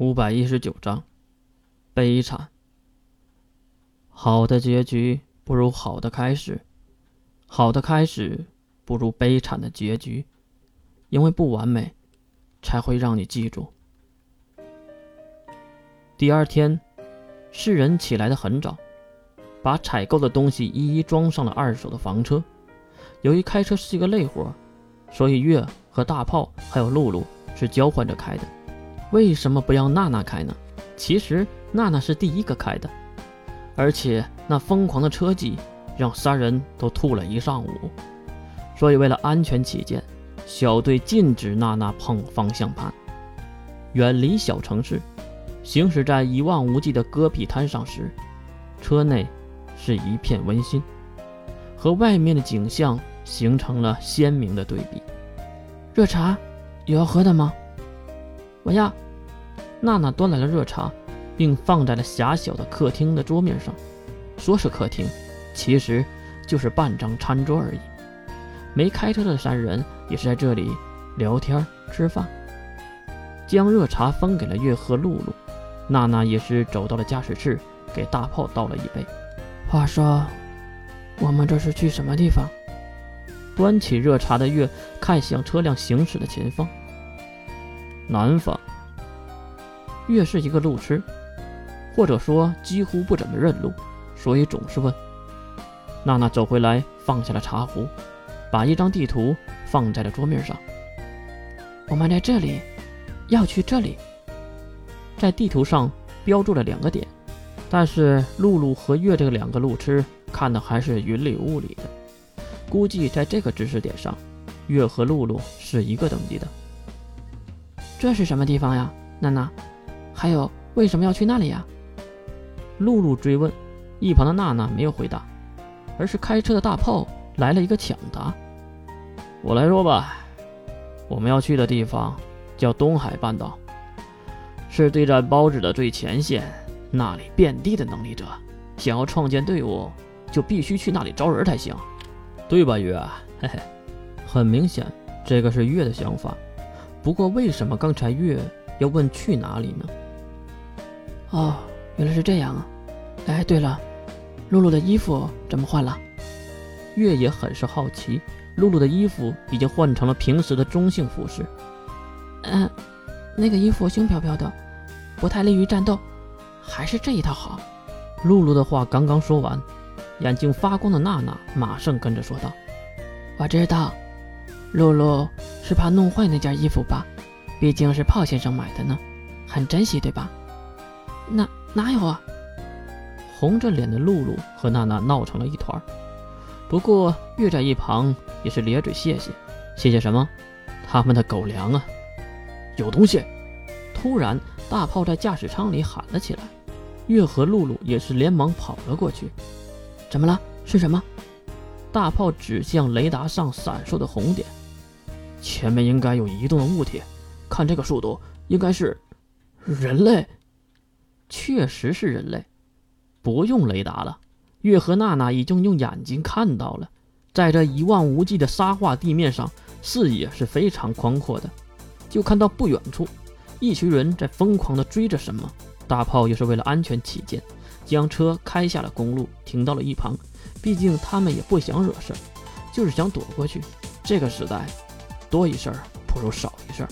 五百一十九章，悲惨。好的结局不如好的开始，好的开始不如悲惨的结局，因为不完美，才会让你记住。第二天，世人起来的很早，把采购的东西一一装上了二手的房车。由于开车是一个累活，所以月和大炮还有露露是交换着开的。为什么不让娜娜开呢？其实娜娜是第一个开的，而且那疯狂的车技让三人都吐了一上午。所以为了安全起见，小队禁止娜娜碰方向盘。远离小城市，行驶在一望无际的戈壁滩上时，车内是一片温馨，和外面的景象形成了鲜明的对比。热茶，有要喝的吗？我要。娜娜端来了热茶，并放在了狭小的客厅的桌面上。说是客厅，其实就是半张餐桌而已。没开车的三人也是在这里聊天吃饭。将热茶分给了月和露露，娜娜也是走到了驾驶室，给大炮倒了一杯。话说，我们这是去什么地方？端起热茶的月看向车辆行驶的前方。南方。月是一个路痴，或者说几乎不怎么认路，所以总是问。娜娜走回来，放下了茶壶，把一张地图放在了桌面上。我们在这里，要去这里。在地图上标注了两个点，但是露露和月这两个路痴看的还是云里雾里的。估计在这个知识点上，月和露露是一个等级的。这是什么地方呀，娜娜？还有，为什么要去那里呀？露露追问，一旁的娜娜没有回答，而是开车的大炮来了一个抢答。我来说吧，我们要去的地方叫东海半岛，是对战包子的最前线，那里遍地的能力者，想要创建队伍，就必须去那里招人才行，对吧，月？嘿嘿，很明显，这个是月的想法。不过，为什么刚才月要问去哪里呢？哦，原来是这样啊！哎，对了，露露的衣服怎么换了？月也很是好奇。露露的衣服已经换成了平时的中性服饰。嗯，那个衣服轻飘飘的，不太利于战斗，还是这一套好。露露的话刚刚说完，眼睛发光的娜娜马上跟着说道：“我知道，露露是怕弄坏那件衣服吧？毕竟是炮先生买的呢，很珍惜，对吧？”哪哪有啊！红着脸的露露和娜娜闹成了一团。不过月在一旁也是咧嘴谢谢，谢谢什么？他们的狗粮啊！有东西！突然，大炮在驾驶舱里喊了起来。月和露露也是连忙跑了过去。怎么了？是什么？大炮指向雷达上闪烁的红点，前面应该有移动的物体，看这个速度，应该是人类。确实是人类，不用雷达了。月和娜娜已经用眼睛看到了，在这一望无际的沙化地面上，视野是非常宽阔的。就看到不远处，一群人在疯狂地追着什么。大炮也是为了安全起见，将车开下了公路，停到了一旁。毕竟他们也不想惹事儿，就是想躲过去。这个时代，多一事儿不如少一事儿。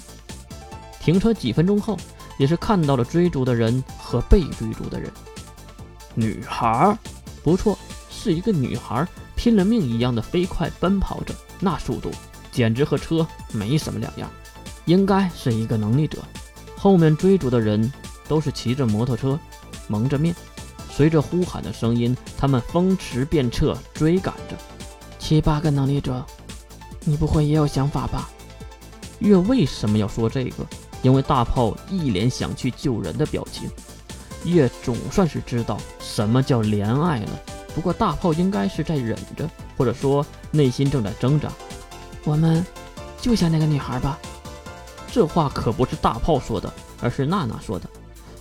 停车几分钟后。也是看到了追逐的人和被追逐的人。女孩，不错，是一个女孩，拼了命一样的飞快奔跑着，那速度简直和车没什么两样，应该是一个能力者。后面追逐的人都是骑着摩托车，蒙着面，随着呼喊的声音，他们风驰电掣追赶着。七八个能力者，你不会也有想法吧？月为什么要说这个？因为大炮一脸想去救人的表情，月总算是知道什么叫怜爱了。不过大炮应该是在忍着，或者说内心正在挣扎。我们救下那个女孩吧。这话可不是大炮说的，而是娜娜说的。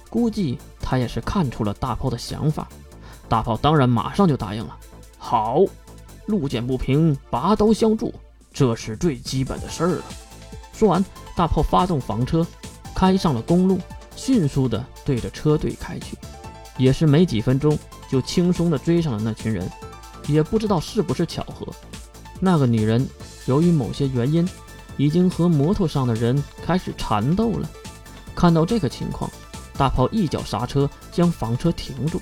估计她也是看出了大炮的想法。大炮当然马上就答应了。好，路见不平拔刀相助，这是最基本的事儿了。说完。大炮发动房车，开上了公路，迅速地对着车队开去。也是没几分钟，就轻松地追上了那群人。也不知道是不是巧合，那个女人由于某些原因，已经和摩托上的人开始缠斗了。看到这个情况，大炮一脚刹车，将房车停住。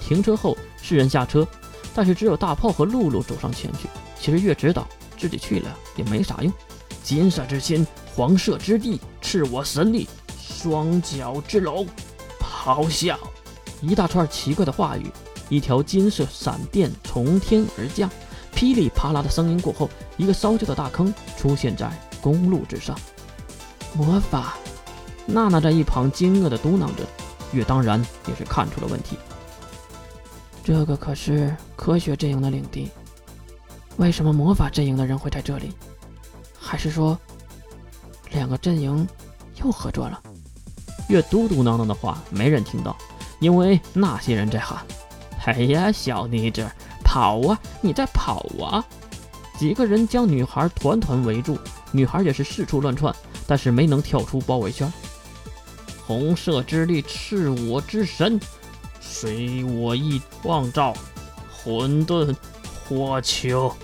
停车后，四人下车，但是只有大炮和露露走上前去。其实月知道自己去了也没啥用。金色之心，黄色之地，赤我神力，双脚之龙，咆哮。一大串奇怪的话语，一条金色闪电从天而降，噼里啪啦的声音过后，一个烧焦的大坑出现在公路之上。魔法，娜娜在一旁惊愕的嘟囔着，月当然也是看出了问题。这个可是科学阵营的领地，为什么魔法阵营的人会在这里？还是说，两个阵营又合作了？月嘟嘟囔囔的话没人听到。因为那些人在喊：“哎呀，小妮子，跑啊！你在跑啊！”几个人将女孩团团围住，女孩也是四处乱窜，但是没能跳出包围圈。红色之力，赤我之神，随我意创造混沌火球。